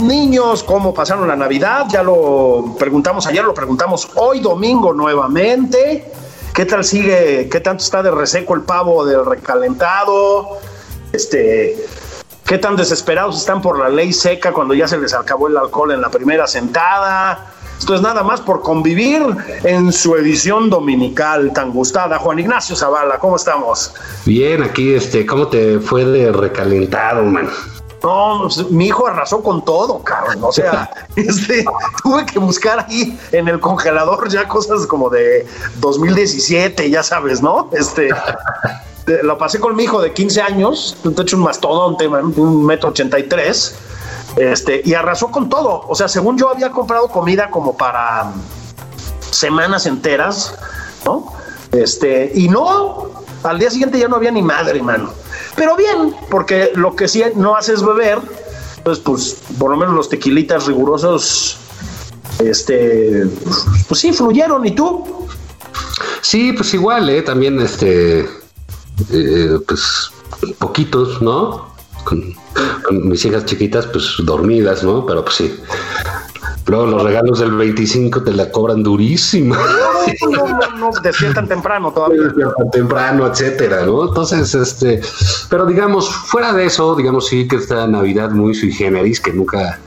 Niños, ¿cómo pasaron la Navidad? Ya lo preguntamos ayer, lo preguntamos hoy domingo nuevamente. ¿Qué tal sigue? ¿Qué tanto está de reseco el pavo del recalentado? Este, ¿qué tan desesperados están por la ley seca cuando ya se les acabó el alcohol en la primera sentada? Esto es nada más por convivir en su edición dominical tan gustada. Juan Ignacio Zavala, ¿cómo estamos? Bien, aquí, este, ¿cómo te fue de recalentado, man? No, mi hijo arrasó con todo, cabrón. O sea, este, tuve que buscar ahí en el congelador ya cosas como de 2017, ya sabes, ¿no? Este, lo pasé con mi hijo de 15 años, de hecho un mastodonte, un metro ochenta y tres, este, y arrasó con todo. O sea, según yo había comprado comida como para semanas enteras, ¿no? Este, y no, al día siguiente ya no había ni madre, mano. Pero bien, porque lo que sí no haces beber, pues, pues por lo menos los tequilitas rigurosos, este, pues sí, fluyeron. ¿Y tú? Sí, pues igual, ¿eh? También, este, eh, pues, poquitos, ¿no? Con, con, mis hijas chiquitas, pues, dormidas, ¿no? Pero pues sí. Luego los regalos del 25 te la cobran durísima. No, no, no, no, despiertan temprano todavía. Despiertan temprano, etcétera, ¿no? Entonces, este, pero digamos, fuera de eso, digamos sí que esta Navidad muy sui generis que nunca,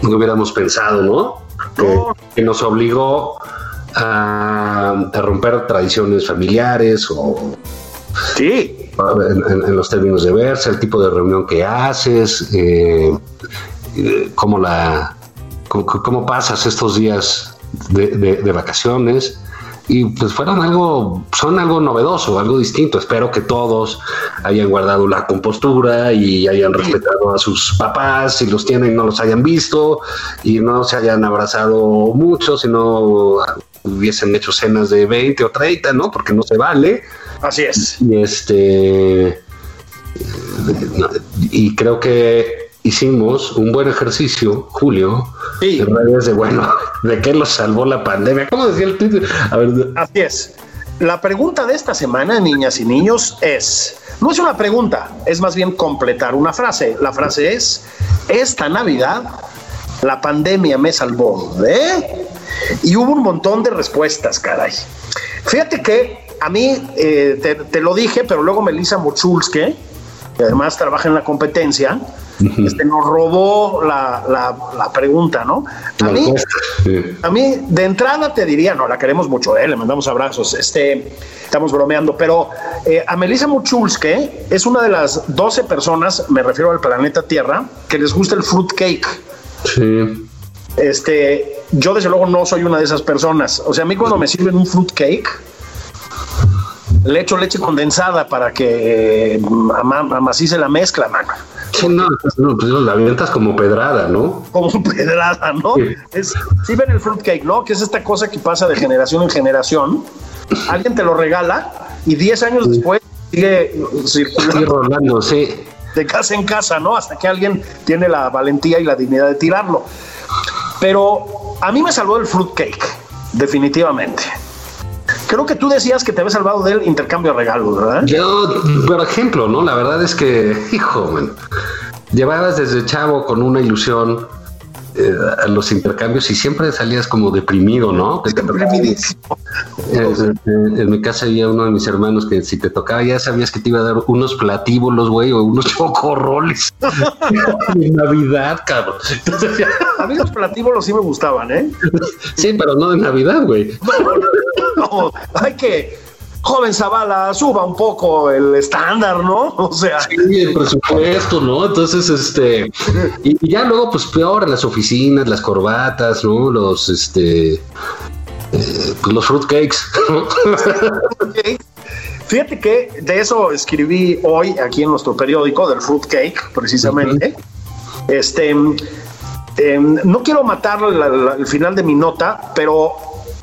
nunca hubiéramos pensado, ¿no? Que, que nos obligó a, a, romper tradiciones familiares o sí en, en, en, los términos de verse, el tipo de reunión que haces, eh, cómo la cómo, cómo pasas estos días de, de, de, vacaciones y pues fueron algo, son algo novedoso, algo distinto. Espero que todos hayan guardado la compostura y hayan respetado a sus papás, si los tienen no los hayan visto y no se hayan abrazado mucho, sino hubiesen hecho cenas de 20 o 30, ¿no? Porque no se vale. Así es. Y este y creo que hicimos un buen ejercicio, Julio, sí. en redes de bueno, ¿de qué los salvó la pandemia? ¿Cómo decía el Twitter? A ver. Así es. La pregunta de esta semana, niñas y niños, es, no es una pregunta, es más bien completar una frase. La frase es, esta Navidad la pandemia me salvó, ¿eh? Y hubo un montón de respuestas, caray. Fíjate que a mí, eh, te, te, lo dije, pero luego Melissa Mochulske, que además trabaja en la competencia, este, nos robó la, la, la, pregunta, ¿no? A mí, a mí, de entrada te diría, no, la queremos mucho, ¿eh? le mandamos abrazos, este, estamos bromeando, pero eh, a Melissa Muchulske es una de las 12 personas, me refiero al planeta Tierra, que les gusta el fruit cake. Sí. Este, yo desde luego no soy una de esas personas. O sea, a mí cuando me sirven un fruit cake, le echo leche condensada para que amacice la mezcla, mano. Sí, no, no, pues la avientas como pedrada, ¿no? Como pedrada, ¿no? Sí. Es, sí ven el fruitcake, ¿no? Que es esta cosa que pasa de generación en generación. Alguien te lo regala y 10 años sí. después sigue circulando. Sigue rolando, sí. De casa en casa, ¿no? Hasta que alguien tiene la valentía y la dignidad de tirarlo. Pero a mí me salvó el fruitcake, definitivamente. Creo que tú decías que te habías salvado del intercambio de regalos, ¿verdad? Yo, por ejemplo, ¿no? La verdad es que, hijo, man, llevabas desde chavo con una ilusión eh, a los intercambios y siempre salías como deprimido, ¿no? Deprimidísimo. En, en, mi casa había uno de mis hermanos que si te tocaba ya sabías que te iba a dar unos platíbolos, güey, o unos chocorroles. de Navidad, cabrón. a mí los platíbolos sí me gustaban, ¿eh? sí, pero no de Navidad, güey. no, hay que joven Zavala, suba un poco el estándar, ¿no? O sea. Sí, el presupuesto, ¿no? Entonces, este. Y, ya luego, pues peor, las oficinas, las corbatas, ¿no? Los, este. Eh, pues los fruitcakes. Fíjate que de eso escribí hoy aquí en nuestro periódico del fruitcake, precisamente. Este. Em, no quiero matar el final de mi nota, pero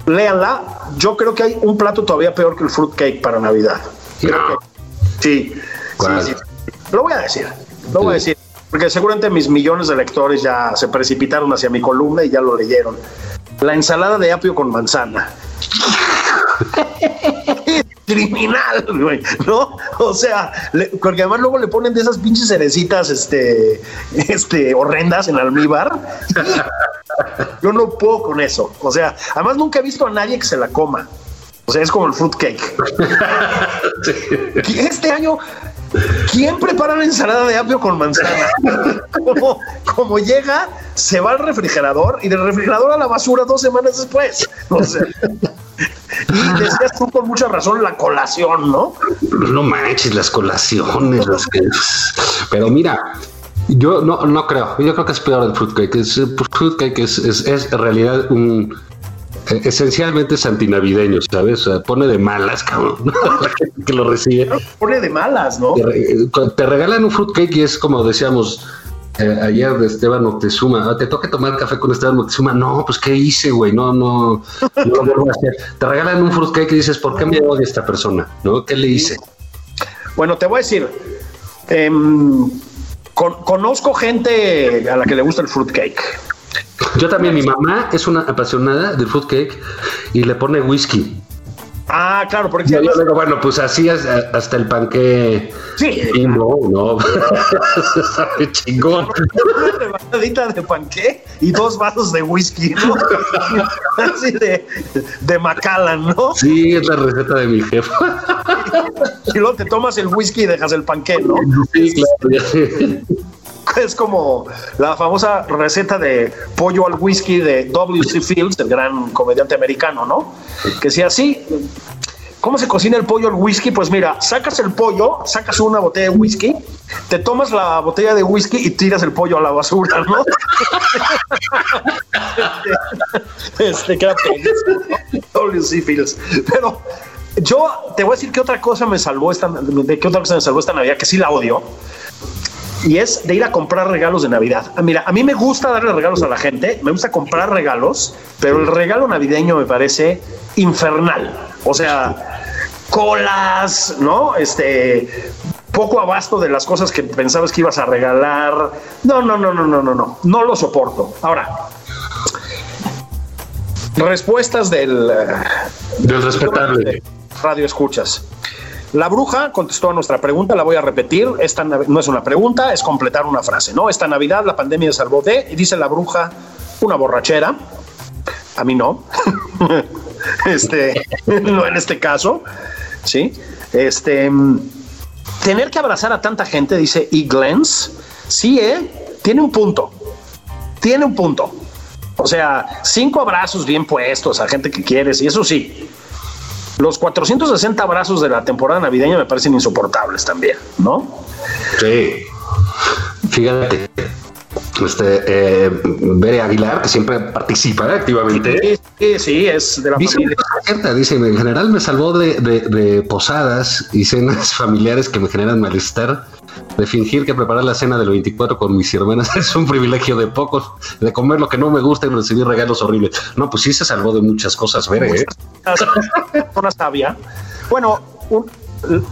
léanla. Yo creo que hay un plato todavía peor que el fruitcake para Navidad. sí, sí, Lo voy a decir, lo voy a decir, porque seguramente mis millones de lectores ya se precipitaron hacia mi columna y ya lo leyeron. La ensalada de apio con manzana. criminal, güey, ¿no? O sea, porque además luego le ponen de esas pinches cerecitas, este, este, horrendas en almíbar. Yo no puedo con eso. O sea, además nunca he visto a nadie que se la coma. O sea, es como el fruitcake. Este año, ¿quién prepara la ensalada de apio con manzana? Como, como, llega, se va al refrigerador y del refrigerador a la basura dos semanas después. O sea, y decías tú con mucha razón la colación, ¿no? No manches, las colaciones, las que... Pero mira, yo no, no creo. Yo creo que es peor el fruitcake. Es, el fruitcake es, es, es en realidad un eh, esencialmente es antinavideño, ¿sabes? O sea, pone de malas, cabrón, que lo recibe. Pone de malas, ¿no? Te, te regalan un fruitcake y es como decíamos, eh, ayer de Esteban Moctezuma, ah, te toca tomar café con Esteban Moctezuma, no, pues qué hice, güey, no, no, no lo vuelvo a hacer. Te regalan un fruitcake y dices, ¿por qué me odia esta persona? ¿No? ¿Qué le hice? Bueno, te voy a decir, eh, conozco gente a la que le gusta el fruitcake. Yo también, mi mamá es una apasionada del fruitcake y le pone whisky. Ah, claro, porque yo digo, bueno, pues así hasta el panque. Sí. Y no, no. chingón. Una rebanadita de panque y dos vasos de whisky, ¿no? así de, de Macallan, ¿no? Sí, es la receta de mi jefa. y luego te tomas el whisky y dejas el panque, ¿no? Sí, claro. es como la famosa receta de pollo al whisky de W.C. Fields, el gran comediante americano, ¿no? Que si así, ¿cómo se cocina el pollo al whisky? Pues mira, sacas el pollo, sacas una botella de whisky, te tomas la botella de whisky y tiras el pollo a la basura, ¿no? este, queda W.C. Fields. Pero yo te voy a decir que otra cosa me salvó esta, de qué otra cosa me salvó esta Navidad, que sí la odio y es de ir a comprar regalos de Navidad. Ah, mira, a mí me gusta darle regalos a la gente, me gusta comprar regalos, pero el regalo navideño me parece infernal. O sea, colas, ¿no? Este poco abasto de las cosas que pensabas que ibas a regalar. No, no, no, no, no, no, no. No lo soporto. Ahora, respuestas del del respetable radio escuchas. La bruja contestó a nuestra pregunta, la voy a repetir, esta no es una pregunta, es completar una frase, ¿no? Esta Navidad la pandemia salvó de, y dice la bruja, una borrachera, a mí no, este, no en este caso, ¿sí? Este, tener que abrazar a tanta gente, dice E. Glens, sí, ¿eh? Tiene un punto, tiene un punto. O sea, cinco abrazos bien puestos a gente que quieres, y eso sí, los 460 abrazos de la temporada navideña me parecen insoportables también, ¿no? Sí. Fíjate, este, eh, Bere Aguilar, que siempre participa activamente. Sí, sí, es de la dice, familia. Dice, en general me salvó de, de, posadas y cenas familiares que me generan malestar de fingir que preparar la cena del 24 con mis hermanas es un privilegio de pocos, de comer lo que no me gusta y recibir regalos horribles. No, pues sí se salvó de muchas cosas, ver, ¿eh? Una sabia. Bueno,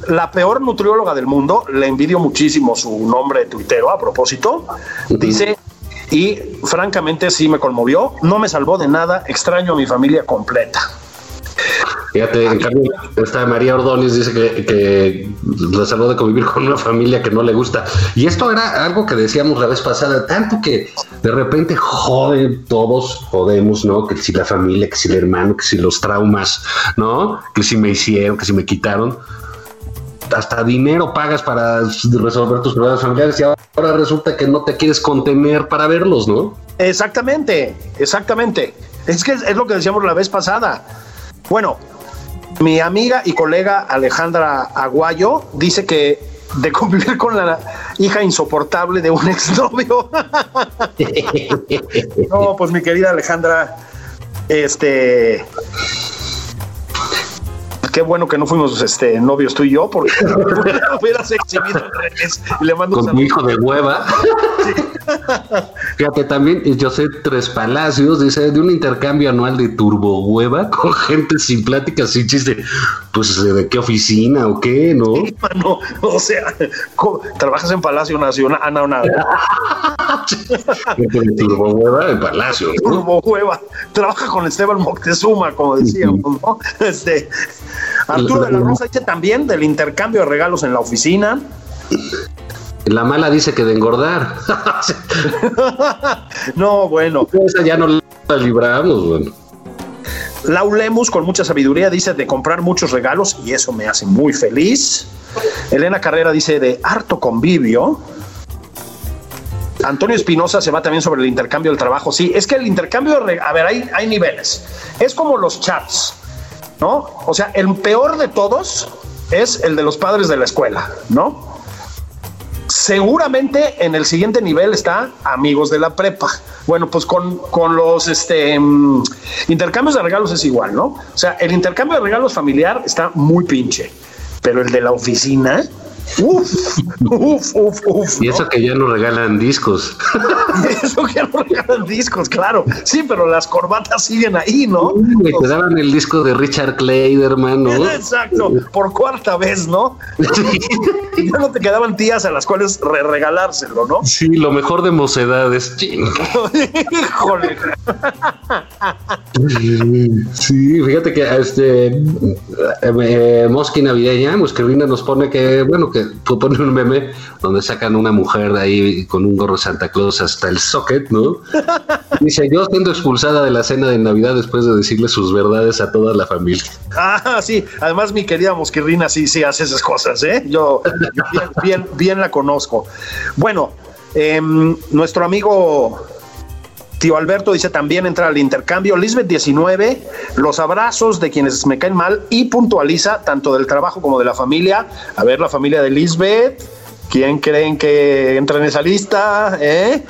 la peor nutrióloga del mundo, le envidio muchísimo su nombre de tuitero a propósito, dice, y francamente sí me conmovió, no me salvó de nada, extraño a mi familia completa. Fíjate, en cambio, esta María Ordóñez dice que, que la salud de convivir con una familia que no le gusta. Y esto era algo que decíamos la vez pasada, tanto que de repente joden todos, jodemos, ¿no? Que si la familia, que si el hermano, que si los traumas, ¿no? Que si me hicieron, que si me quitaron hasta dinero pagas para resolver tus problemas familiares y ahora resulta que no te quieres contener para verlos, ¿no? Exactamente, exactamente. Es que es lo que decíamos la vez pasada. Bueno, mi amiga y colega Alejandra Aguayo dice que de convivir con la hija insoportable de un exnovio. no, pues mi querida Alejandra, este qué bueno que no fuimos este novios tú y yo, porque hubieras exhibido y le mando Con tu hijo de hueva. Fíjate, también José Tres Palacios dice de un intercambio anual de turbo hueva con gente sin plática, sin chiste. Pues de qué oficina o qué, ¿no? no, o sea, trabajas en Palacio Nacional. Ah, no, nada. turbo hueva en Palacio. Turbo hueva. Trabaja con Esteban Moctezuma, como decíamos, ¿no? Este. Arturo de la Rosa dice también del intercambio de regalos en la oficina. La mala dice que de engordar. no, bueno. Esa ya no la libramos, bueno. Laulemus, con mucha sabiduría, dice de comprar muchos regalos y eso me hace muy feliz. Elena Carrera dice de harto convivio. Antonio Espinosa se va también sobre el intercambio del trabajo. Sí, es que el intercambio, de a ver, hay, hay niveles. Es como los chats. ¿no? O sea, el peor de todos es el de los padres de la escuela, ¿no? Seguramente en el siguiente nivel está amigos de la prepa. Bueno, pues con, los este, mm, intercambios de regalos es igual, ¿no? O sea, el intercambio de regalos familiar está muy pinche, pero el de la oficina, Uf, uf, uf, uf. Y eso que ya no regalan discos. Y eso que ya no regalan discos, claro. Sí, pero las corbatas siguen ahí, ¿no? te daban el disco de Richard Clayderman, ¿no? Exacto, por cuarta vez, ¿no? Y ya no te quedaban tías a las cuales re regalárselo, ¿no? Sí, lo mejor de mocedades. Híjole. Sí, fíjate que este eh, eh, Mosqui Navideña, nos pone que, bueno, que que poner un meme donde sacan una mujer de ahí con un gorro Santa Claus hasta el socket, ¿no? Dice, yo siendo expulsada de la cena de Navidad después de decirle sus verdades a toda la familia. Ah, sí, además mi querida Mosquirrina sí, sí hace esas cosas, ¿eh? Yo bien, bien, la conozco. Bueno, em, nuestro amigo Tío Alberto dice también entrar al intercambio. Lisbeth 19, los abrazos de quienes me caen mal y puntualiza tanto del trabajo como de la familia. A ver, la familia de Lisbeth, ¿quién creen que entra en esa lista? ¿Eh?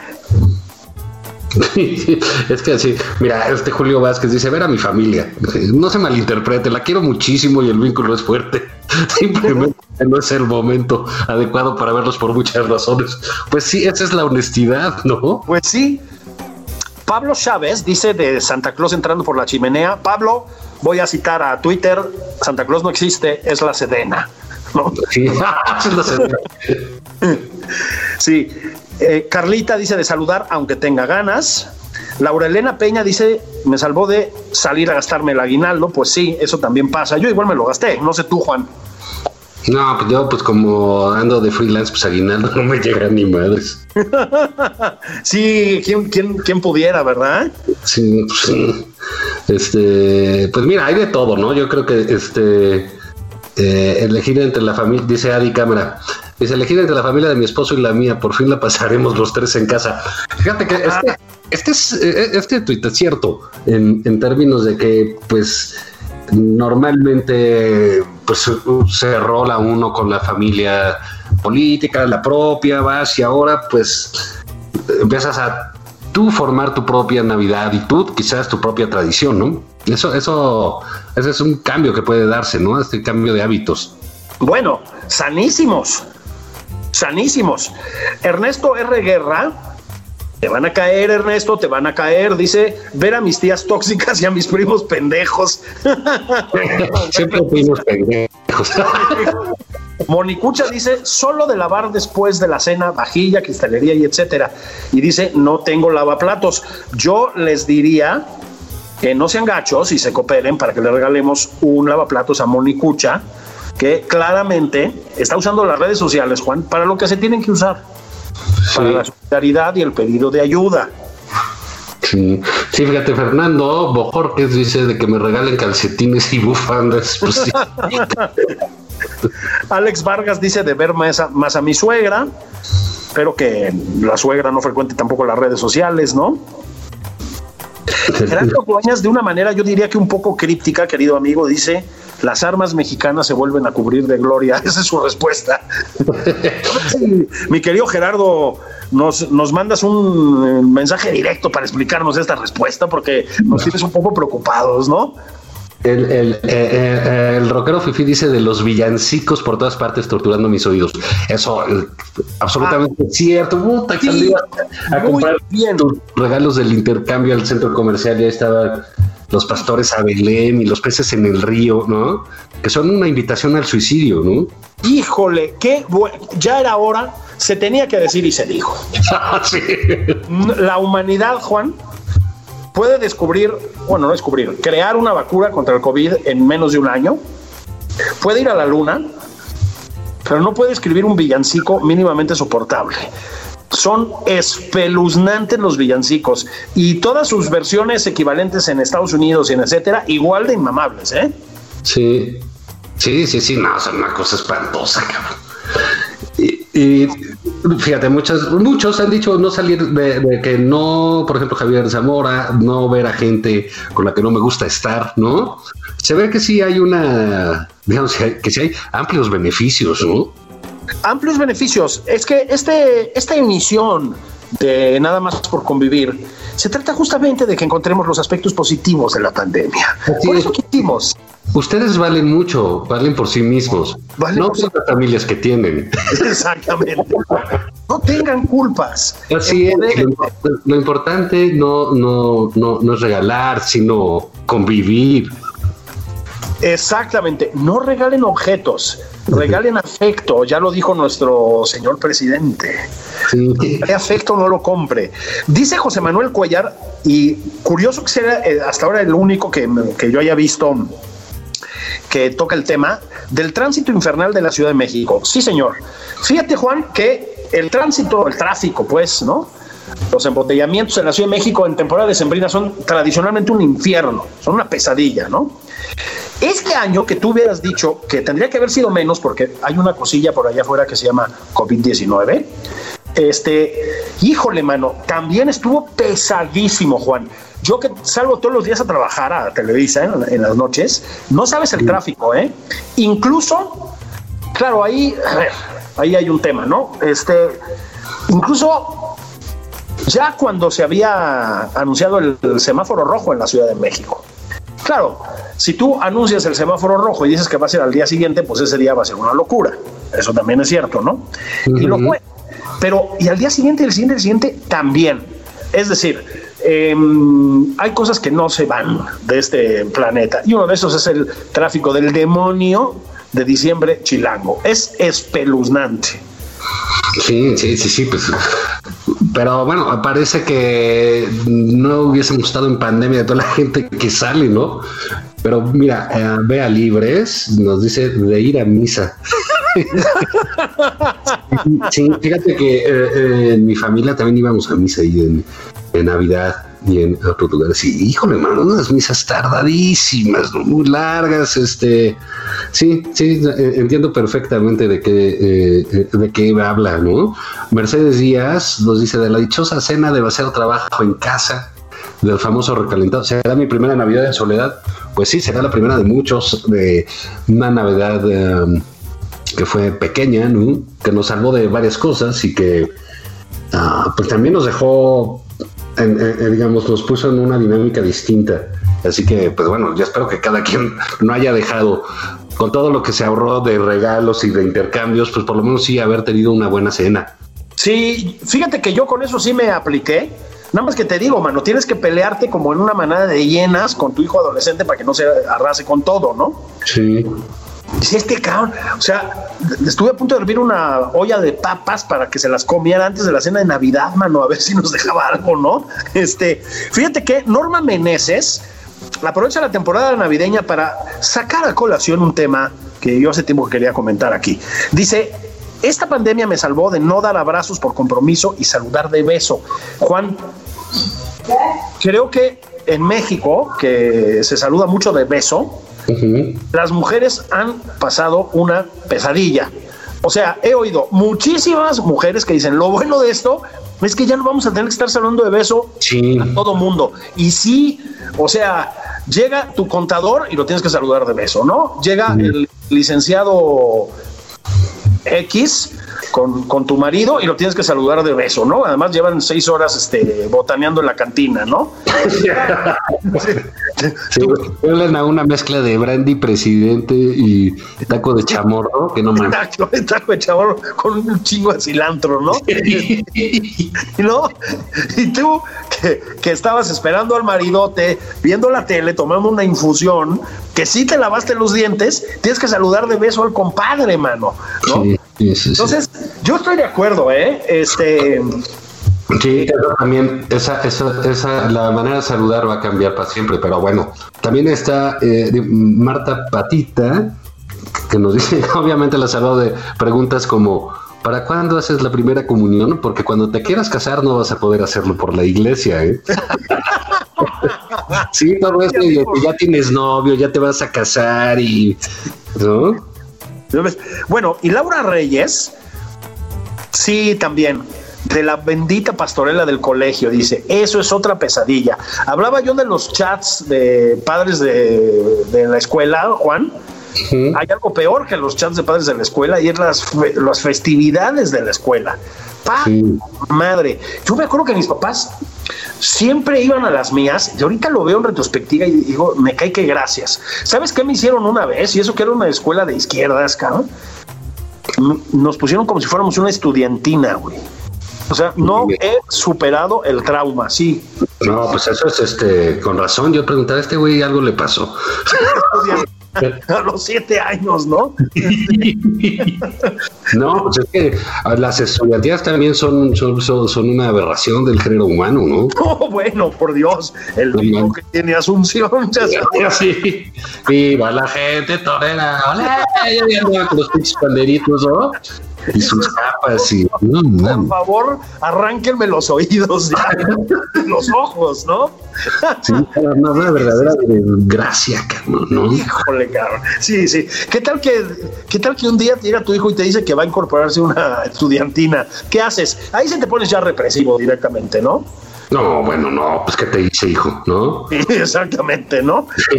es que así, mira, este Julio Vázquez dice, ver a mi familia, no se malinterprete, la quiero muchísimo y el vínculo es fuerte, simplemente no es el momento adecuado para verlos por muchas razones. Pues sí, esa es la honestidad, ¿no? Pues sí, Pablo Chávez dice de Santa Claus entrando por la chimenea. Pablo, voy a citar a Twitter, Santa Claus no existe, es la Sedena. Sí, es la Sedena. sí. Eh, Carlita dice de saludar aunque tenga ganas. Laura Elena Peña dice, me salvó de salir a gastarme el aguinaldo. Pues sí, eso también pasa. Yo igual me lo gasté, no sé tú, Juan. No, pues yo pues como ando de freelance, pues aguinaldo no me llega ni madres. sí, ¿quién, quién, pudiera, verdad? Sí, pues. Este, pues mira, hay de todo, ¿no? Yo creo que este eh, elegir entre la familia, dice Adi Cámara, dice elegir entre la familia de mi esposo y la mía, por fin la pasaremos los tres en casa. Fíjate que este, este es, eh, este tuit es cierto en, en términos de que, pues, normalmente pues se rola uno con la familia política, la propia, vas y ahora pues empiezas a tú formar tu propia Navidad y tú quizás tu propia tradición, ¿no? Eso, eso, ese es un cambio que puede darse, ¿no? Este cambio de hábitos. Bueno, sanísimos, sanísimos. Ernesto R. Guerra te van a caer, Ernesto, te van a caer. Dice, ver a mis tías tóxicas y a mis primos pendejos. Siempre primos pendejos. Monicucha dice, solo de lavar después de la cena, vajilla, cristalería y etcétera. Y dice, no tengo lavaplatos. Yo les diría que no sean gachos y se cooperen para que le regalemos un lavaplatos a Monicucha, que claramente está usando las redes sociales, Juan, para lo que se tienen que usar, para la solidaridad y el pedido de ayuda. Sí. sí, fíjate, Fernando Bojorquez dice de que me regalen calcetines y bufandas. Pues sí. Alex Vargas dice de ver más a, más a mi suegra. Espero que la suegra no frecuente tampoco las redes sociales, ¿no? Gerardo Dueñas, de una manera, yo diría que un poco críptica, querido amigo, dice: Las armas mexicanas se vuelven a cubrir de gloria. Esa es su respuesta. Mi querido Gerardo, nos, nos mandas un eh, mensaje directo para explicarnos esta respuesta, porque nos tienes un poco preocupados, ¿no? El, el, eh, eh, el, rockero Fifi dice de los villancicos por todas partes torturando mis oídos. Eso, eh, absolutamente ah, cierto. Puta, sí, a comprar bien. tus regalos del intercambio al centro comercial. Ya estaban los pastores a Belén y los peces en el río, ¿no? Que son una invitación al suicidio, ¿no? Híjole, qué bueno. Ya era hora, se tenía que decir y se dijo. sí. La humanidad, Juan, puede descubrir, bueno, no descubrir, crear una vacuna contra el COVID en menos de un año, puede ir a la luna, pero no puede escribir un villancico mínimamente soportable. Son espeluznantes los villancicos y todas sus versiones equivalentes en Estados Unidos y en etcétera, igual de inmamables, ¿eh? Sí, sí, sí, sí, no, son una cosa espantosa, cabrón. Y, fíjate, muchos, muchos han dicho no salir de, que no, por ejemplo, Javier Zamora, no ver a gente con la que no me gusta estar, ¿no? Se ve que sí hay una, digamos, que sí hay amplios beneficios, ¿no? Amplios beneficios. Es que este, esta emisión de nada más por convivir, se trata justamente de que encontremos los aspectos positivos de la pandemia. por eso quisimos Ustedes valen mucho, valen por sí mismos, no por las familias que tienen. Exactamente. No tengan culpas. Así es. Lo, importante no, no, no, no es regalar, sino convivir. Exactamente. No regalen objetos, regalen afecto. Ya lo dijo nuestro señor presidente. Sí. afecto no lo compre. Dice José Manuel Cuellar, y curioso que sea eh, hasta ahora el único que, que yo haya visto que toca el tema del tránsito infernal de la Ciudad de México. Sí, señor. Fíjate, Juan, que el tránsito, el tráfico, pues, ¿no? Los embotellamientos en la Ciudad de México en temporada de sembrina son tradicionalmente un infierno, son una pesadilla, ¿no? Este año que tú hubieras dicho que tendría que haber sido menos, porque hay una cosilla por allá afuera que se llama COVID-19, este, híjole, mano, también estuvo pesadísimo, Juan. Yo que salgo todos los días a trabajar a Televisa en, las noches, no sabes el tráfico, ¿eh? Incluso, claro, ahí, ahí hay un tema, ¿no? Este, incluso ya cuando se había anunciado el, semáforo rojo en la Ciudad de México. Claro, si tú anuncias el semáforo rojo y dices que va a ser al día siguiente, pues ese día va a ser una locura. Eso también es cierto, ¿no? Y lo fue. Pero, y al día siguiente, el siguiente, el siguiente, también. Es decir, Em, hay cosas que no se van de este planeta y uno de esos es el tráfico del demonio de diciembre chilango. Es espeluznante. Sí, sí, sí, sí, pues. Pero bueno, parece que no hubiésemos estado en pandemia de toda la gente que sale, ¿no? Pero mira, eh, Vea Libres nos dice de ir a misa. sí, fíjate que eh, eh, en mi familia también íbamos a misa y en, Navidad y en otros lugares. Y híjole, mano, unas misas tardadísimas, muy largas. Este, sí, sí, eh, entiendo perfectamente de qué, de qué habla, ¿no? Mercedes Díaz nos dice de la dichosa cena de hacer trabajo en casa del famoso recalentado. ¿Será mi primera Navidad en soledad? Pues sí, será la primera de muchos, de una Navidad em, que fue pequeña, ¿no? Que nos salvó de varias cosas y que ah, pues también nos dejó digamos, nos puso en una dinámica distinta. Así que, pues bueno, yo espero que cada quien no haya dejado, con todo lo que se ahorró de regalos y de intercambios, pues por lo menos sí haber tenido una buena cena. Sí, fíjate que yo con eso sí me apliqué. Nada más que te digo, mano, tienes que pelearte como en una manada de hienas con tu hijo adolescente para que no se arrase con todo, ¿no? Sí. Si este cabrón, o sea, estuve a punto de hervir una olla de papas para que se las comiera antes de la cena de Navidad, mano, a ver si nos dejaba algo, ¿no? Este, fíjate que Norma Meneses aprovecha la temporada navideña para sacar a colación un tema que yo hace tiempo que quería comentar aquí. Dice, esta pandemia me salvó de no dar abrazos por compromiso y saludar de beso. Juan, creo que en México, que se saluda mucho de beso, las mujeres han pasado una pesadilla. O sea, he oído muchísimas mujeres que dicen, lo bueno de esto es que ya no vamos a tener que estar saludando de beso a todo mundo. Y sí, o sea, llega tu contador y lo tienes que saludar de beso, ¿no? Llega el licenciado X con, con, tu marido y lo tienes que saludar de beso, ¿no? Además llevan seis horas este, botaneando en la cantina, ¿no? sí, huelen a una mezcla de brandy presidente y taco de chamorro, que no me... taco de chamorro con un chingo de cilantro, ¿no? y, ¿no? y tú que, que estabas esperando al maridote, viendo la tele, tomando una infusión, que si te lavaste los dientes, tienes que saludar de beso al compadre, mano, ¿no? Entonces, yo estoy de acuerdo, ¿eh? Este. Sí, también esa, esa, esa, la manera de saludar va a cambiar para siempre, pero bueno, también está eh, Marta Patita, que nos dice, obviamente la salud de preguntas como, ¿para cuándo haces la primera comunión? Porque cuando te quieras casar no vas a poder hacerlo por la iglesia, ¿eh? sí, todo esto, ya tienes novio, ya te vas a casar y... ¿no? Bueno, y Laura Reyes, sí, también, de la bendita pastorela del colegio, dice, eso es otra pesadilla. Hablaba yo de los chats de padres de, la escuela, Juan. Hay algo peor que los chats de padres de la escuela y es las, las festividades de la escuela. Pa, madre. Yo me acuerdo que mis papás siempre iban a las mías y ahorita lo veo en retrospectiva y digo, me cae que gracias. ¿Sabes qué me hicieron una vez? Y eso que era una escuela de izquierdas, cabrón. Nos pusieron como si fuéramos una estudiantina, güey. O sea, no he superado el trauma, sí. No, pues eso es este, con razón. Yo preguntaba a este güey algo le pasó. a los siete años, ¿no? no, pues es que las estudiantías también son, son, son, una aberración del género humano, ¿no? Oh, bueno, por Dios, el niño que tiene Asunción, ya Sí. Viva la gente torera, hola, con los pinches panderitos, ¿no? Y sus capas y por favor arránquenme los oídos los ojos no sí no, una verdadera gracia cabrón no híjole cabrón. Sí sí. Qué tal que qué tal que un día llega tu hijo y te dice que va a incorporarse una estudiantina qué haces ahí se te pones ya represivo directamente no no, bueno, no, pues que te hice, hijo, ¿no? Exactamente, ¿no?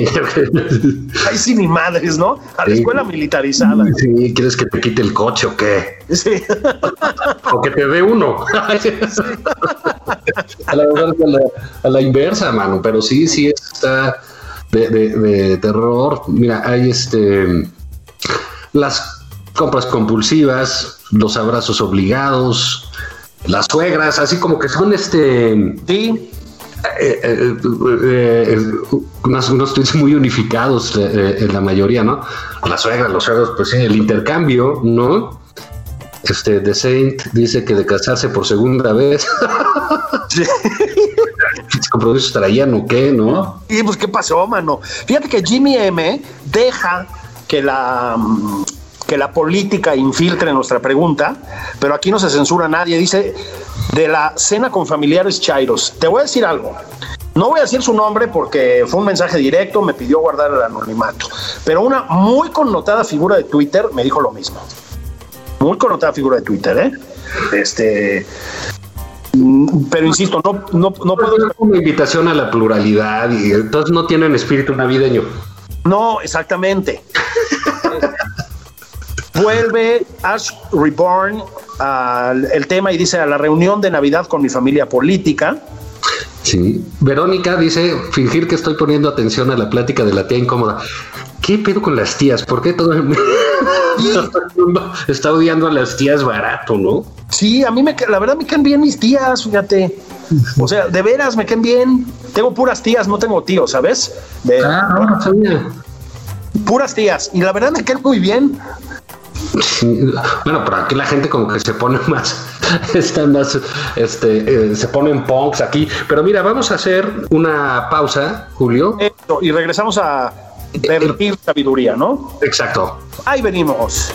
Ay, sí, ni madres, ¿no? A la escuela militarizada. Sí, ¿quieres que te quite el coche o qué? Sí. o que te dé uno. a, la, a, la, inversa, mano, pero sí, sí está de, de terror. Mira, hay este las compras compulsivas, los abrazos obligados, las suegras, así como que son este. Sí. Eh, eh, eh, unos, tweets muy unificados en la mayoría, ¿no? La suegra, los suegros, pues sí, el intercambio, ¿no? Este, The Saint dice que de casarse por segunda vez. Sí. compromisos traían o qué, no? Y pues, ¿qué pasó, mano? Fíjate que Jimmy M deja que la que la política infiltre nuestra pregunta, pero aquí no se censura a nadie. Dice de la cena con familiares Chairos. Te voy a decir algo. No voy a decir su nombre porque fue un mensaje directo, me pidió guardar el anonimato, pero una muy connotada figura de Twitter me dijo lo mismo. Muy connotada figura de Twitter, ¿eh? Este, pero insisto, no, no, no puedo. Es una invitación a la pluralidad y entonces no tienen espíritu navideño. No, exactamente. Vuelve Ash Reborn al el tema y dice a la reunión de Navidad con mi familia política. Sí. Verónica dice fingir que estoy poniendo atención a la plática de la tía incómoda. ¿Qué pedo con las tías? ¿Por qué todo el mundo está odiando a las tías barato, no? Sí, a mí me, la verdad me caen bien mis tías, fíjate. O sea, de veras me caen bien. Tengo puras tías, no tengo tíos, ¿sabes? ah, no, sabía. Puras tías. Y la verdad me caen muy bien. Bueno, pero aquí la gente como que se pone más, están más, este, eh, se ponen punks aquí. Pero mira, vamos a hacer una pausa, Julio. y regresamos a vertir sabiduría, ¿no? Exacto. Ahí venimos.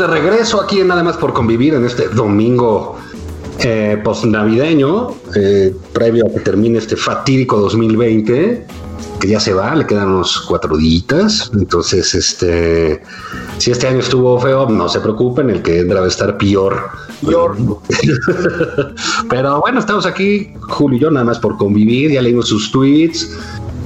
De regreso aquí en Nada más por convivir en este domingo eh, post-navideño, eh, previo a que termine este fatídico 2020, que ya se va, le quedan unos cuatro días. Entonces, este, si este año estuvo feo, no se preocupen, el que entra va a estar peor. Peor. Pero bueno, estamos aquí, Julio y yo, nada más por convivir, ya leímos sus tweets.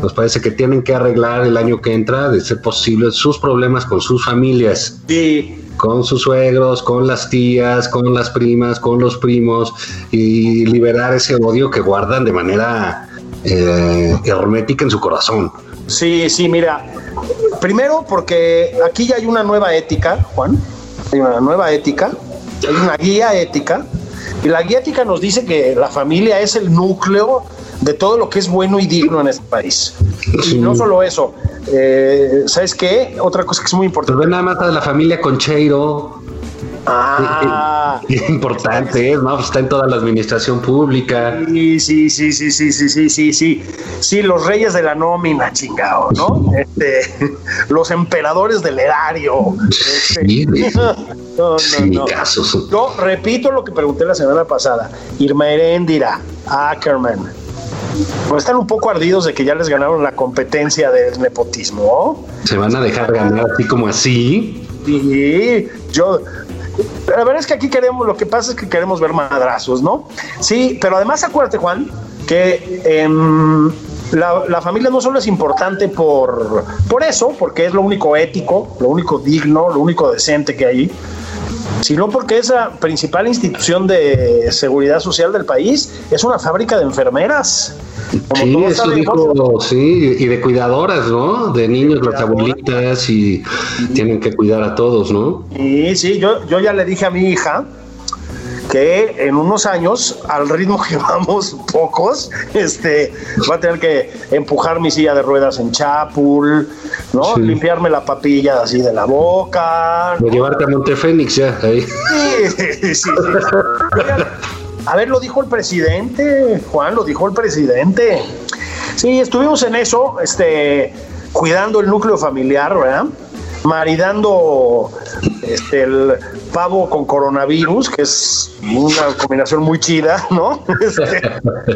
Nos parece que tienen que arreglar el año que entra, de ser posible, sus problemas con sus familias. Sí con sus suegros, con las tías, con las primas, con los primos y liberar ese odio que guardan de manera eh, hermética en su corazón. Sí, sí, mira, primero porque aquí ya hay una nueva ética, Juan, una nueva ética, hay una guía ética, y la guía ética nos dice que la familia es el núcleo de todo lo que es bueno y digno en este país. Y no solo eso, eh, ¿sabes qué? Otra cosa que es muy importante. Pues nada más a la familia Concheiro. Ah, importante, ¿no? Pues está en toda la administración pública. Sí, sí, sí, sí, sí, sí, sí, sí, sí. Sí, los reyes de la nómina, chingado, ¿no? Este, los emperadores del erario. Sí, no, no, no. Casos. Yo repito lo que pregunté la semana pasada. Irma Erendira, Ackerman, pues están un poco ardidos de que ya les ganaron la competencia del nepotismo. Se van a dejar ganar así como así. Sí, yo. La verdad es que aquí queremos, lo que pasa es que queremos ver madrazos, ¿no? Sí, pero además acuérdate, Juan, que em, la, la, familia no solo es importante por, por eso, porque es lo único ético, lo único digno, lo único decente que hay, sino porque esa principal institución de seguridad social del país es una fábrica de enfermeras. sí, eso dijo, sí, y de cuidadoras, ¿no? De niños, las abuelitas, y tienen que cuidar a todos, ¿no? Sí, sí, yo, yo ya le dije a mi hija, que en unos años, al ritmo que vamos pocos, este, va a tener que empujar mi silla de ruedas en Chapul, ¿no? Limpiarme la papilla así de la boca. ¿no? llevarte a Montefénix ya, ahí. Sí, sí, A ver, lo dijo el presidente, Juan, lo dijo el presidente. Sí, estuvimos en eso, este, cuidando el núcleo familiar, ¿verdad? maridando este, el pavo con coronavirus, que es una combinación muy chida, ¿no? Este,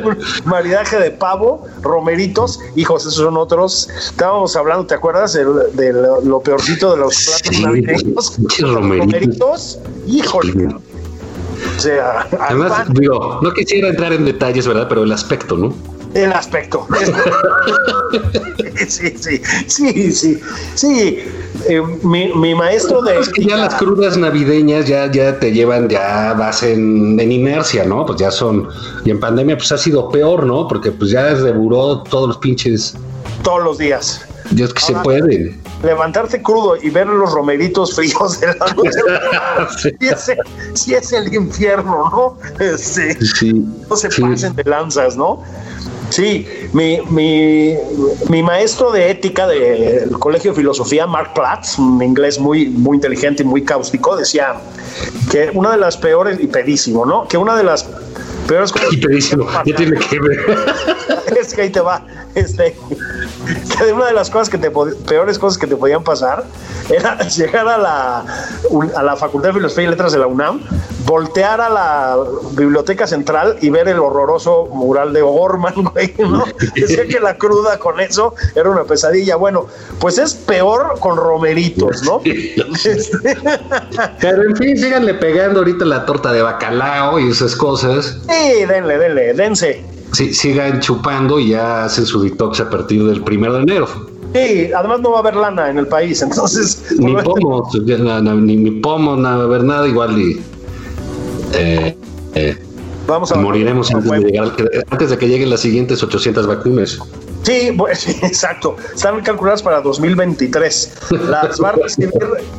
un maridaje de pavo, romeritos, hijos, esos son otros. Estábamos hablando, ¿te acuerdas? De, lo peorcito de los platos navideños. romeritos, híjole. O sea, además, digo, no quisiera entrar en detalles, ¿verdad? Pero el aspecto, ¿no? El aspecto. sí, sí, sí, sí, sí. Eh, mi, maestro de... Es que ya las crudas navideñas ya, ya te llevan, ya vas en, inercia, ¿no? Pues ya son... Y en pandemia pues ha sido peor, ¿no? Porque pues ya se buró todos los pinches... Todos los días. Dios que se puede. Levantarte crudo y ver los romeritos fríos de la noche. sí. es, el infierno, ¿no? Sí. sí no se pasen de lanzas, ¿no? Sí, mi, mi, mi, maestro de ética del Colegio de Filosofía, Mark Platz, un inglés muy, muy inteligente y muy cáustico, decía que una de las peores, y pedísimo, ¿no? Que una de las peores cosas. Y pedísimo, ya tiene que ver. Es que ahí te va. Este, que una de las cosas que te peores cosas que te podían pasar era llegar a la, a la Facultad de Filosofía y Letras de la UNAM, voltear a la biblioteca central y ver el horroroso mural de O'Gorman, güey, ¿no? Decía que la cruda con eso era una pesadilla. Bueno, pues es peor con romeritos, ¿no? Pero en fin, síganle pegando ahorita la torta de bacalao y esas cosas. sí, denle, denle, dense. Sí, sigan chupando y ya hacen su detox a partir del primero de enero. Sí, además no va a haber lana en el país, entonces. Ni pomos, na- na- ni, ni pomos, nada, ver nada, igual y eh, eh, Vamos a moriremos antes de, llegar, antes de que lleguen las siguientes 800 vacunas. Sí, sí, exacto. Están calculadas para 2023. Las va a recibir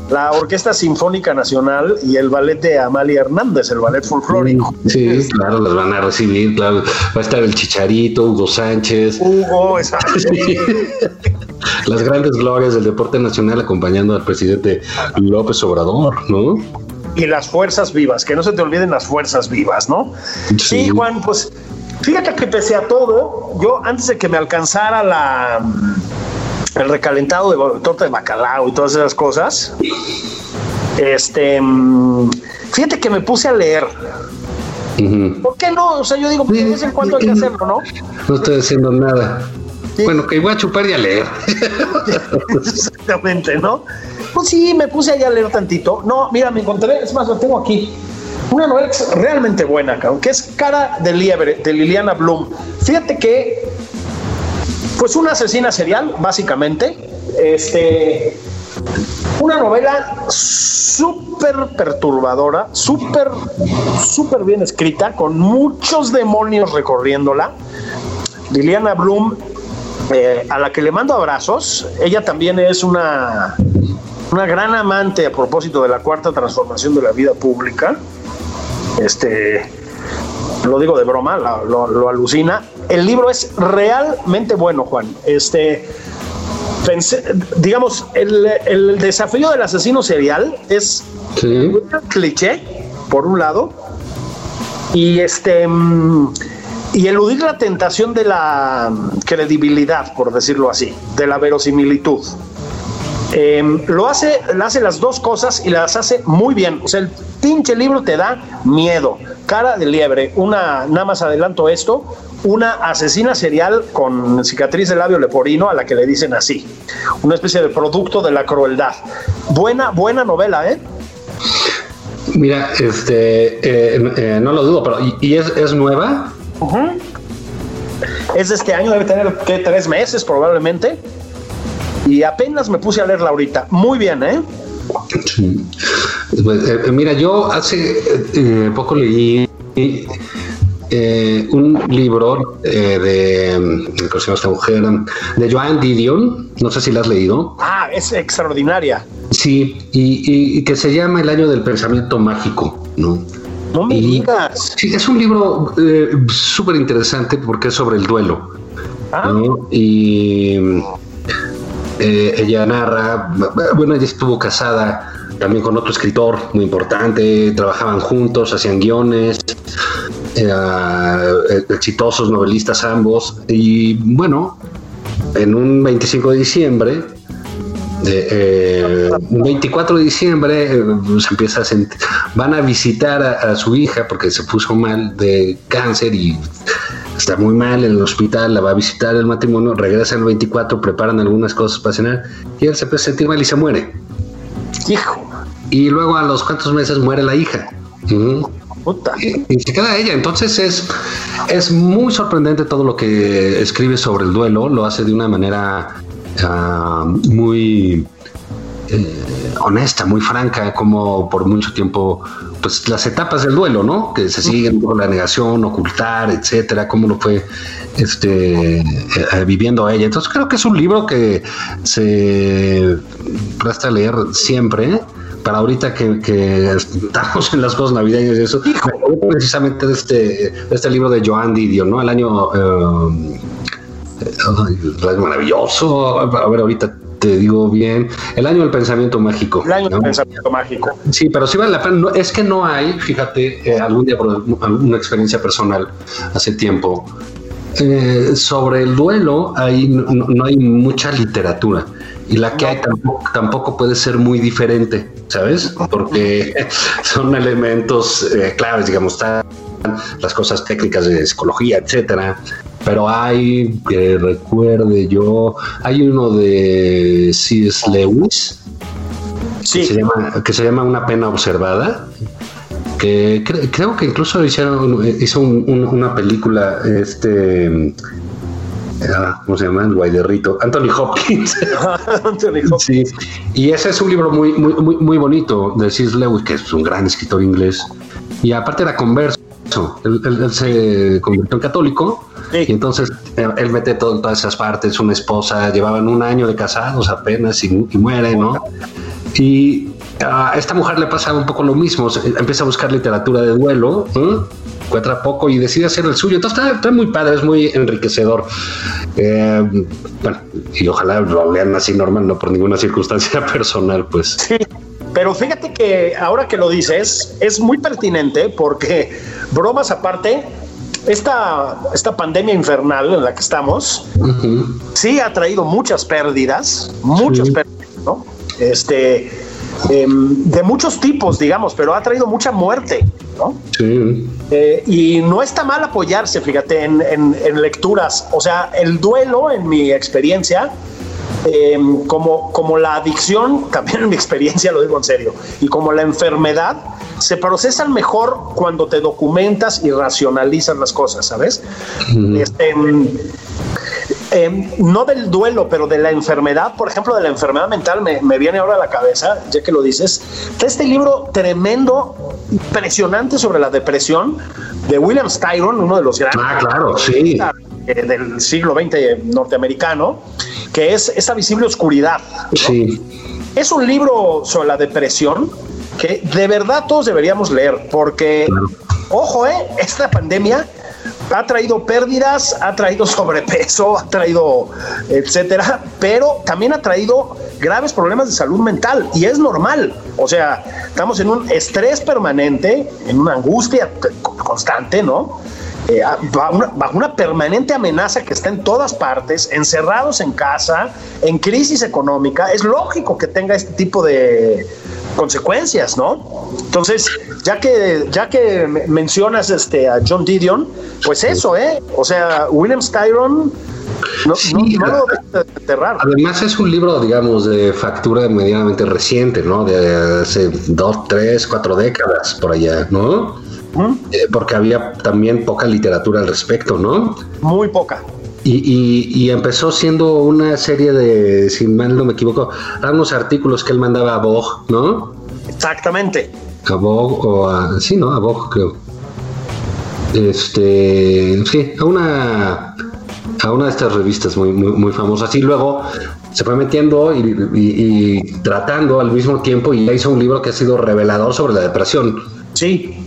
la Orquesta Sinfónica Nacional y el ballet de Amalia Hernández, el ballet folclórico. Sí, claro, las van a recibir, claro. Va a estar el Chicharito, Hugo Sánchez, Hugo, exacto. las grandes glorias del deporte nacional acompañando al presidente López Obrador, ¿no? y las fuerzas vivas, que no se te olviden las fuerzas vivas, ¿no? Sí. Sí, Juan, pues fíjate que pese a todo, yo antes de que me alcanzara la el recalentado de torta de bacalao y todas esas cosas, este, fíjate que me puse a leer. ¿Por qué no? O sea, yo digo, pues, de vez en cuando hay que hacerlo, ¿no? No estoy haciendo nada. Bueno, que voy a chupar y a leer. Exactamente, ¿no? Pues sí, me puse allá a leer tantito. No, mira, me encontré, es más, lo tengo aquí. Una novela realmente buena, que es Cara de Liebre, de Liliana Bloom. Fíjate que, pues una asesina serial, básicamente. Este, una novela súper perturbadora, súper, súper bien escrita, con muchos demonios recorriéndola. Liliana Bloom, eh, a la que le mando abrazos, ella también es una, una gran amante a propósito de la cuarta transformación de la vida pública. Este, lo digo de broma, la- lo, lo alucina. El libro es realmente bueno, Juan. Este, pensé, digamos, el, el desafío del asesino serial es Sí. un cliché, por un lado, y este y eludir la tentación de la credibilidad, por decirlo así, de la verosimilitud. Eh, lo hace, hace las dos cosas y las hace muy bien. O sea, el pinche libro te da miedo. Cara de liebre, una, nada más adelanto esto, una asesina serial con cicatriz de labio leporino a la que le dicen así. Una especie de producto de la crueldad. Buena, buena novela, ¿eh? Mira, este, eh, eh, no lo dudo, pero ¿y, y es, es nueva? Es de este año, debe tener ¿qué? tres meses probablemente. Y apenas me puse a leerla ahorita. Muy bien, ¿eh? Sí. Pues, eh, eh, mira, yo hace eh, poco leí eh, un libro de, mm, ¿cómo se llama esta mujer? De Joan Didion, no sé si la has leído. Ah, es extraordinaria. Sí, y, y- y que se llama El año del pensamiento mágico, ¿no? No me Y- digas. Sí, es un libro súper interesante porque es sobre el duelo. Ah, ¿no? Y eh, ella narra, bueno, ella estuvo casada también con otro escritor muy importante, trabajaban juntos, hacían guiones, eh, exitosos novelistas ambos, y bueno, en un 25 de diciembre, eh, un 24 de diciembre eh, se empieza a sentir, van a visitar a su hija porque se puso mal de cáncer y está muy mal en el hospital, la va a visitar el matrimonio, regresa el 24, preparan algunas cosas para cenar y él se empieza a sentir mal y se muere. hijo, Y luego a los cuantos meses muere la hija. Puta. Y y se queda ella. Entonces es, es muy sorprendente todo lo que escribe sobre el duelo. Lo hace de una manera ah, muy eh, honesta, muy franca, como por mucho tiempo, pues las etapas del duelo, ¿no? Que se siguen con la negación, ocultar, etcétera, cómo lo fue este, eh, eh, viviendo ella. Entonces creo que es un libro que se presta a leer siempre. Para ahorita que, que estamos en las cosas navideñas y eso, precisamente de este, de este libro de Joan Didion, ¿no? El año eh, maravilloso. A ver, ahorita te digo bien. El año del pensamiento mágico. El año ¿no? del pensamiento mágico. Sí, pero sí vale la pena. No, es que no hay, fíjate, eh, algún día por alguna experiencia personal hace tiempo. eh, sobre el duelo hay, no, no hay mucha literatura. y la que hay tampoco, puede ser muy diferente, ¿sabes? Porque son elementos eh, claves, digamos, están las cosas técnicas de psicología, etcétera. Pero hay, que recuerde yo, hay uno de C.S. Lewis que, se llama, que se llama Una pena observada, que creo que incluso hicieron, hizo una película, este Ah, ¿cómo se llama? El Guayderrito, Anthony Hopkins. Anthony Hopkins. Sí. Y ese es un libro muy, muy, muy, muy bonito de C.S. Lewis, que es un gran escritor inglés. Y aparte era converso. Él, se convirtió en católico y entonces él mete todas esas partes. Una esposa, llevaban un año de casados apenas y, muere, ¿no? Y a esta mujer le pasa un poco lo mismo. Empieza a buscar literatura de duelo. ¿eh? encuentra poco y decide hacer el suyo. Entonces está, muy padre, es muy enriquecedor. Eh, bueno, y ojalá lo lean así normal, no por ninguna circunstancia personal, pues. Sí, pero fíjate que ahora que lo dices, es muy pertinente porque, bromas aparte, esta, esta pandemia infernal en la que estamos, sí ha traído muchas pérdidas, muchas pérdidas, ¿no? Este, em, de muchos tipos, digamos, pero ha traído mucha muerte. Sí. Eh, y no está mal apoyarse, fíjate, en, lecturas. O sea, el duelo, en mi experiencia, em, como, como la adicción, también en mi experiencia, lo digo en serio, y como la enfermedad, se procesan mejor cuando te documentas y racionalizas las cosas, ¿sabes? Este, Em, no del duelo, pero de la enfermedad, por ejemplo, de la enfermedad mental, me, viene ahora a la cabeza, ya que lo dices, este libro tremendo, impresionante sobre la depresión de William Styron, uno de los grandes ah, claro, sí. Eh, del siglo XX norteamericano, que es esa visible oscuridad. Sí. Es un libro sobre la depresión que de verdad todos deberíamos leer, porque, ojo, eh, esta pandemia ha traído pérdidas, ha traído sobrepeso, ha traído etcétera, pero también ha traído graves problemas de salud mental y es normal. O sea, estamos en un estrés permanente, en una angustia constante, ¿no? Eh, bajo, una, permanente amenaza que está en todas partes, encerrados en casa, en crisis económica, es lógico que tenga este tipo de consecuencias, ¿no? Entonces, ya que, ya que mencionas este, a John Didion, pues eso, ¿eh? O sea, William Styron no, no, Además es un libro, digamos, de factura medianamente reciente, ¿no? De hace dos, tres, cuatro décadas por allá, ¿no? Eh, porque había también poca literatura al respecto, ¿no? Muy poca. Y, empezó siendo una serie de, si mal no me equivoco, eran unos artículos que él mandaba a Vogue, ¿no? Exactamente. A Vogue o a. Sí, ¿no? A Vogue, creo. Este. Sí, a una. A una de estas revistas muy, muy, famosas. Y luego se fue metiendo y, tratando al mismo tiempo y hizo un libro que ha sido revelador sobre la depresión. Sí.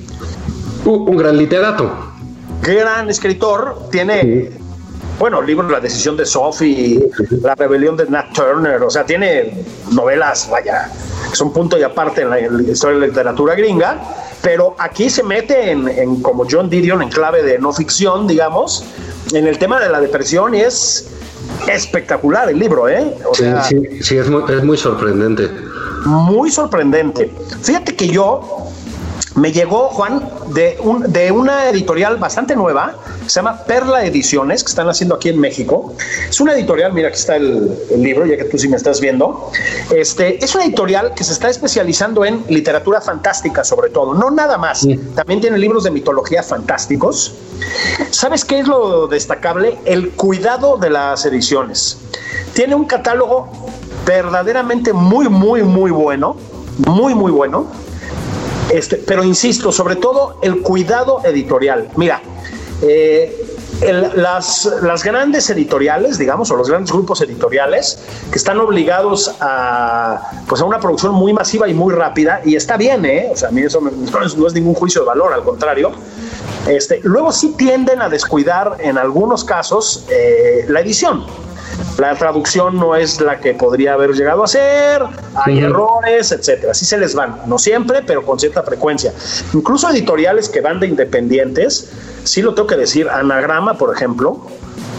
Un, gran literato. Gran escritor. Tiene, bueno, el libro La decisión de Sophie, La rebelión de Nat Turner. O sea, tiene novelas, vaya, que son punto y aparte en la, historia de la literatura gringa. Pero aquí se mete en, como John Didion, en clave de no ficción, digamos, en el tema de la depresión y es espectacular el libro, ¿eh? sí, sí, sí, es muy, es muy sorprendente. Muy sorprendente. Fíjate que yo me llegó, Juan, de, un, de una editorial bastante nueva, se llama Perla Ediciones, que están haciendo aquí en México. Es una editorial, mira, aquí está el, libro, ya que tú sí me estás viendo. Este, es una editorial que se está especializando en literatura fantástica, sobre todo, no nada más. También tiene libros de mitología fantásticos. ¿Sabes qué es lo destacable? El cuidado de las ediciones. Tiene un catálogo verdaderamente muy, muy, muy bueno, muy, muy bueno este, pero insisto, sobre todo el cuidado editorial. Mira, eh, las, las, grandes editoriales, digamos, o los grandes grupos editoriales que están obligados a, pues a una producción muy masiva y muy rápida, y está bien, ¿eh? O sea, a mí eso no, es, ningún juicio de valor, al contrario. Este, luego sí tienden a descuidar en algunos casos eh, la edición. La traducción no es la que podría haber llegado a ser, hay errores, etcétera. Así se les van, no siempre, pero con cierta frecuencia. Incluso editoriales que van de independientes, sí lo tengo que decir, Anagrama, por ejemplo,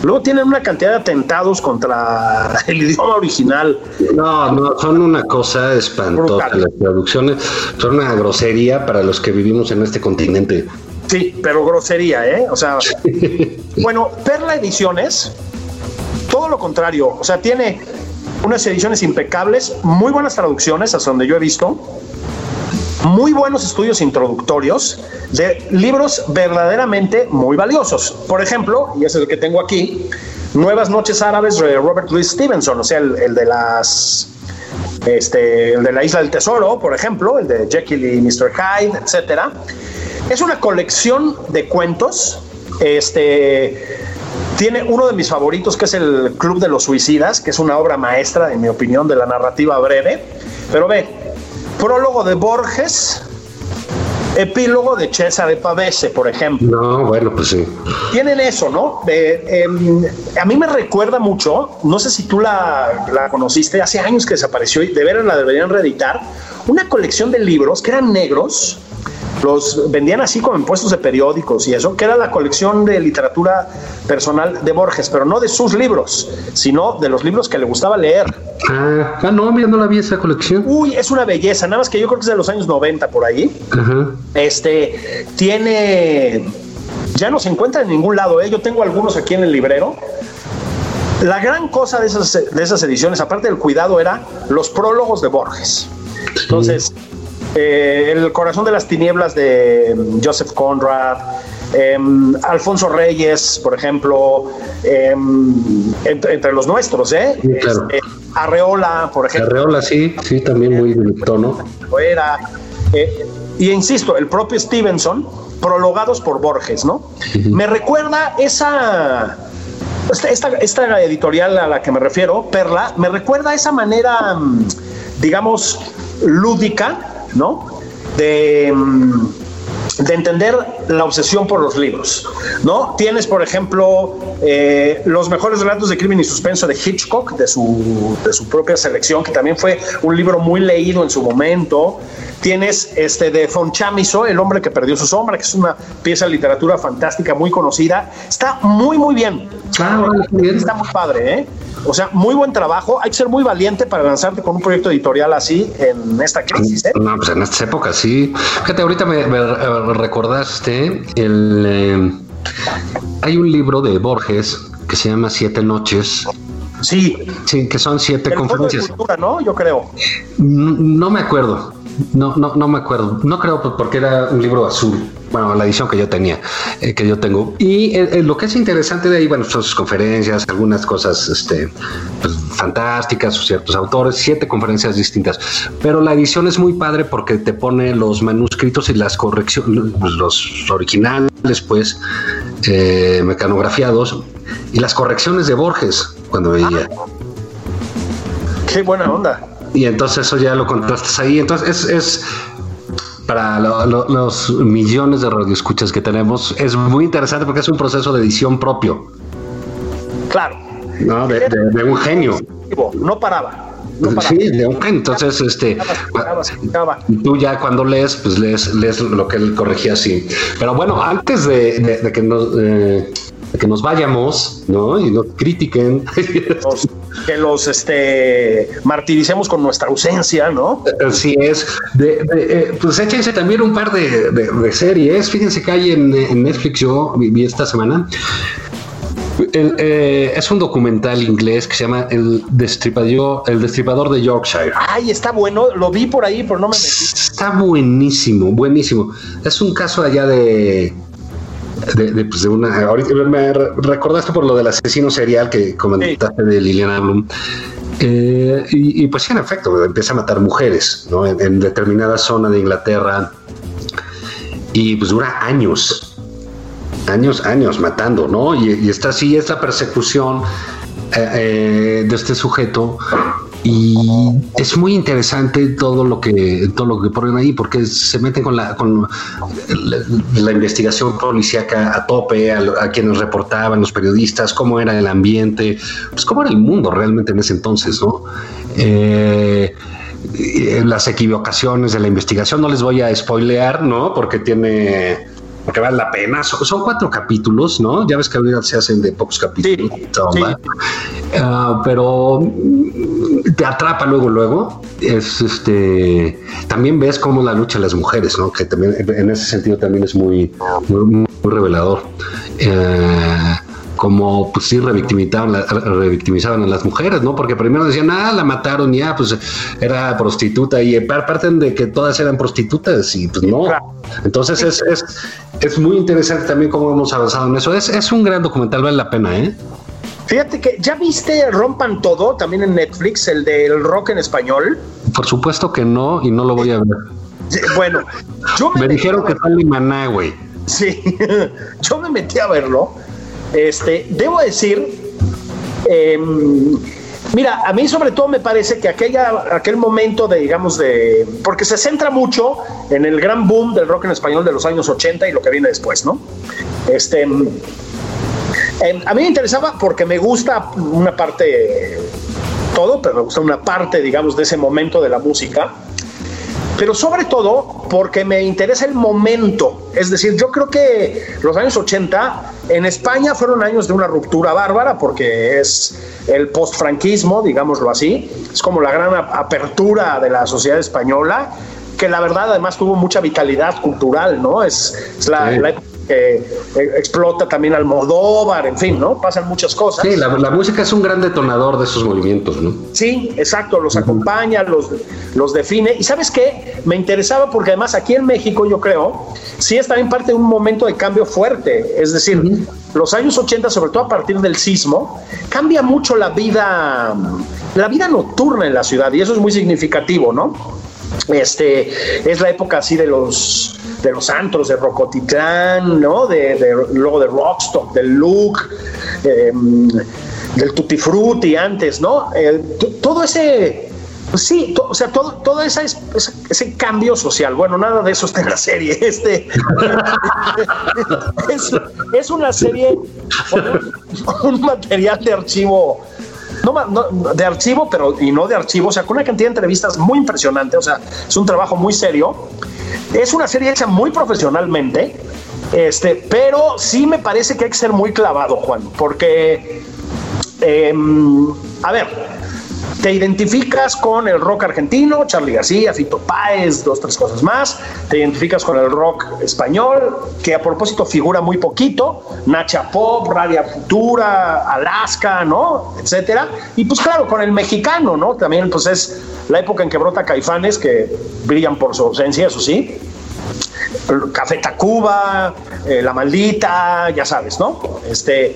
Luego tienen una cantidad de atentados contra el idioma original. No, no, son una cosa espantosa. Las traducciones son una grosería para los que vivimos en este continente. Sí, pero grosería, ¿eh? O sea, bueno, Perla Ediciones, todo lo contrario, o sea, tiene unas ediciones impecables, muy buenas traducciones, hasta donde yo he visto, muy buenos estudios introductorios de libros verdaderamente muy valiosos. Por ejemplo, y ese es el que tengo aquí, Nuevas Noches Árabes de Robert Louis Stevenson, o sea, el, de las este, el de la Isla del Tesoro, por ejemplo, el de Jekyll y Mr. Hyde, etcétera. Es una colección de cuentos. Este tiene uno de mis favoritos, que es el Club de los Suicidas, que es una obra maestra, en mi opinión, de la narrativa breve. Pero ve, prólogo de Borges, epílogo de César Pavese, por ejemplo. No, bueno, pues sí. Tienen eso, ¿no? Em, a mí me recuerda mucho, no sé si tú la, la, conociste, hace años que desapareció y de veras la deberían reeditar, una colección de libros que eran negros los vendían así como en puestos de periódicos y eso, que era la colección de literatura personal de Borges, pero no de sus libros, sino de los libros que le gustaba leer. Ah, ah no, mira, no la vi esa colección. Uy, es una belleza, nada más que yo creo que es de los años 90 por ahí. Este, tiene, ya no se encuentra en ningún lado, ¿eh? yo tengo algunos aquí en el librero. La gran cosa de esas, de esas ediciones, aparte del cuidado, era los prólogos de Borges. Entonces, eh, el corazón de las tinieblas de mm, Joseph Conrad, em, Alfonso Reyes, por ejemplo, em, entre, los nuestros, ¿eh? Este, Arreola, por ejemplo. Arreola, sí, sí, también muy de tono. Era, eh, y insisto, el propio Stevenson, prologados por Borges, ¿no? Me recuerda esa. Esta, esta, editorial a la que me refiero, Perla, me recuerda esa manera, mm, digamos, lúdica ¿no? De, mm, de entender la obsesión por los libros, ¿no? Tienes, por ejemplo, eh, los mejores relatos de crimen y suspenso de Hitchcock, de su, de su propia selección, que también fue un libro muy leído en su momento. Tienes este de Von Chamizo, El hombre que perdió su sombra, que es una pieza de literatura fantástica, muy conocida. Está muy, muy bien. Ah, Está muy padre, ¿eh? O sea, muy buen trabajo. Hay que ser muy valiente para lanzarte con un proyecto editorial así en esta crisis. ¿eh? No, pues en estas épocas sí. Fíjate, ahorita me, recordaste el. Eh, hay un libro de Borges que se llama Siete Noches. Sí. Sí, que son siete conferencias. ¿no? Yo creo. no me acuerdo. No, no, no me acuerdo. No creo porque era un libro azul. Bueno, la edición que yo tenía, eh, que yo tengo. Y eh, eh, lo que es interesante de ahí, bueno, son sus conferencias, algunas cosas este, pues, fantásticas, ciertos autores, siete conferencias distintas. Pero la edición es muy padre porque te pone los manuscritos y las correcciones, los originales, pues, mecanografiados y las correcciones de Borges cuando veía. Qué buena onda y entonces eso ya lo contrastas ahí. Entonces es, es para los millones de radioescuchas que tenemos, es muy interesante porque es un proceso de edición propio. Claro. ¿no? De, un genio. No paraba. Sí, de un genio. Entonces, este, tú ya cuando lees, pues lees, lees lo que él corregía así. Pero bueno, antes de, que nos... Eh, que nos vayamos, ¿no? Y no critiquen. Que los este, martiricemos con nuestra ausencia, ¿no? Así es. De, eh, pues échense también un par de, series. Fíjense que hay en, Netflix, yo vi esta semana. Eh, es un documental inglés que se llama El Destripador, el Destripador de Yorkshire. Ay, está bueno, lo vi por ahí, pero no me metí. Está buenísimo, buenísimo. Es un caso allá de, de, pues de una. Ahorita me recordaste por lo del asesino serial que comentaste de Liliana Bloom. Eh, y, pues sí, en efecto, empieza a matar mujeres ¿no? en, determinada zona de Inglaterra y pues dura años, años, años matando, ¿no? Y, y está así esta persecución eh, eh, de este sujeto y es muy interesante todo lo que todo lo que ponen ahí porque se meten con la con la, investigación policíaca a tope a, quienes reportaban los periodistas cómo era el ambiente pues cómo era el mundo realmente en ese entonces no eh, las equivocaciones de la investigación no les voy a spoilear no porque tiene porque vale la pena. Son, cuatro capítulos, ¿no? Ya ves que ahorita se hacen de pocos capítulos. Ah, pero te atrapa luego, luego. Es este. También ves cómo la lucha de las mujeres, ¿no? Que también en ese sentido también es muy, muy, revelador. Eh, como pues sí revictimizaban, revictimizaban a las mujeres, ¿no? Porque primero decían, ah, la mataron ya, pues era prostituta y parten de que todas eran prostitutas y pues no. Entonces es, es, es muy interesante también cómo hemos avanzado en eso. Es, es un gran documental, vale la pena, ¿eh? Fíjate que ya viste Rompan Todo también en Netflix, el del rock en español. Por supuesto que no, y no lo voy a ver. Bueno, yo me, dijeron que sale Maná, güey. Sí, yo me metí a verlo este, debo decir, em, mira, a mí sobre todo me parece que aquella, aquel momento de, digamos, de, porque se centra mucho en el gran boom del rock en español de los años 80 y lo que viene después, ¿no? Este, em, a mí me interesaba porque me gusta una parte, todo, pero me gusta una parte, digamos, de ese momento de la música pero sobre todo porque me interesa el momento. Es decir, yo creo que los años 80 en España fueron años de una ruptura bárbara porque es el postfranquismo, digámoslo así, es como la gran apertura de la sociedad española que la verdad además tuvo mucha vitalidad cultural, ¿no? Es, la, la que explota también Almodóvar, en fin, ¿no? Pasan muchas cosas. Sí, la, música es un gran detonador de esos movimientos, ¿no? Sí, exacto, los acompaña, los, los define. Y sabes qué, me interesaba porque además aquí en México, yo creo, sí es también parte de un momento de cambio fuerte. Es decir, los años 80, sobre todo a partir del sismo, cambia mucho la vida, la vida nocturna en la ciudad, y eso es muy significativo, ¿no? Este, es la época así de los de los antros de Rocotitlán, ¿no? De, luego de Rockstock, del Look, em, del Tutti Frutti antes, ¿no? todo ese, pues sí, o sea, todo, todo ese, ese, cambio social. Bueno, nada de eso está en la serie. Este es, una serie un material de archivo no, de archivo, pero y no de archivo, o sea, con una cantidad de entrevistas muy impresionante, o sea, es un trabajo muy serio. Es una serie hecha muy profesionalmente, este, pero sí me parece que hay que ser muy clavado, Juan, porque, em, a ver, te identificas con el rock argentino, Charlie García, Fito Páez, dos, tres cosas más. Te identificas con el rock español, que a propósito figura muy poquito, Nacha Pop, Radio Futura, Alaska, ¿no? Etcétera. Y pues claro, con el mexicano, ¿no? También pues es la época en que brota Caifanes, que brillan por su ausencia, eso sí. Café Tacuba, eh, La Maldita, ya sabes, ¿no? Este,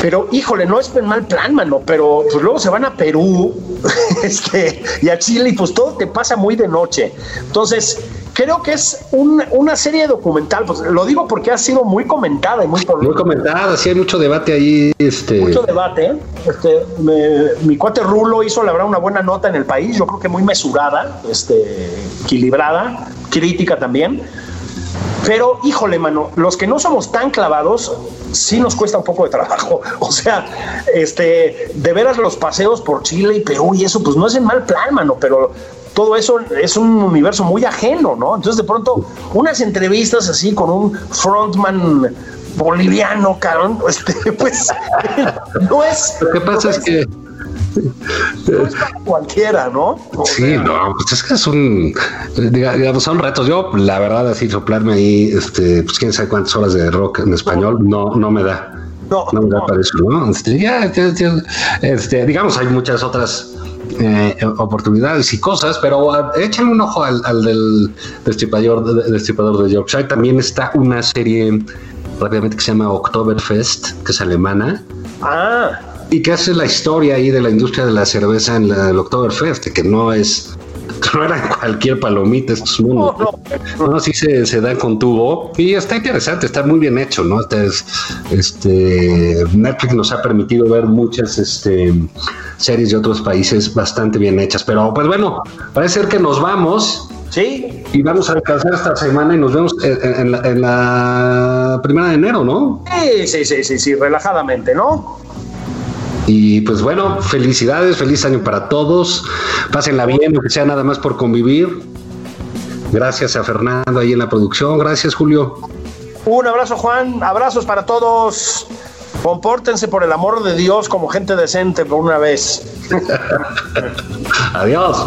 pero, híjole, no es mal plan, mano, pero pues luego se van a Perú este, y a Chile y pues todo te pasa muy de noche. Entonces, creo que es una serie documental, pues lo digo porque ha sido muy comentada y muy Muy comentada, sí hay mucho debate ahí. Este... Mucho debate. Este, mi cuate Rulo hizo la verdad una buena nota en el país, yo creo que muy mesurada, este, equilibrada, crítica también. Pero, híjole, mano, los que no somos tan clavados, sí nos cuesta un poco de trabajo. O sea, este, de veras los paseos por Chile y Perú y eso, pues no es en mal plan, mano, pero todo eso es un universo muy ajeno, ¿no? Entonces, de pronto, unas entrevistas así con un frontman boliviano, carón, este, pues no es. Lo que pasa es que no es para cualquiera, ¿no? sí, no, pues es que es un, digamos, son retos. Yo, la verdad, así soplarme ahí, este, pues quién sabe cuántas horas de rock en español, no, no me da. No, no me da para eso, ¿no? Este, ya, este, digamos, hay muchas otras eh, oportunidades y cosas, pero uh, échale un ojo al, del destripador, destripador de Yorkshire. También está una serie rápidamente que se llama Oktoberfest, que es alemana. Ah y que hace la historia ahí de la industria de la cerveza en la, el Oktoberfest, que no es no era cualquier palomita estos mundos. No, no. sí se, se, da con tubo y está interesante, está muy bien hecho, ¿no? Este, este Netflix nos ha permitido ver muchas este, series de otros países bastante bien hechas, pero pues bueno, parece ser que nos vamos. Sí. Y vamos a alcanzar esta semana y nos vemos en, la, en la primera de enero, ¿no? Sí, sí, sí, sí, sí, relajadamente, ¿no? Y pues bueno, felicidades, feliz año para todos. Pásenla bien, que sea nada más por convivir. Gracias a Fernando ahí en la producción. Gracias, Julio. Un abrazo, Juan. Abrazos para todos. Compórtense por el amor de Dios como gente decente por una vez. Adiós.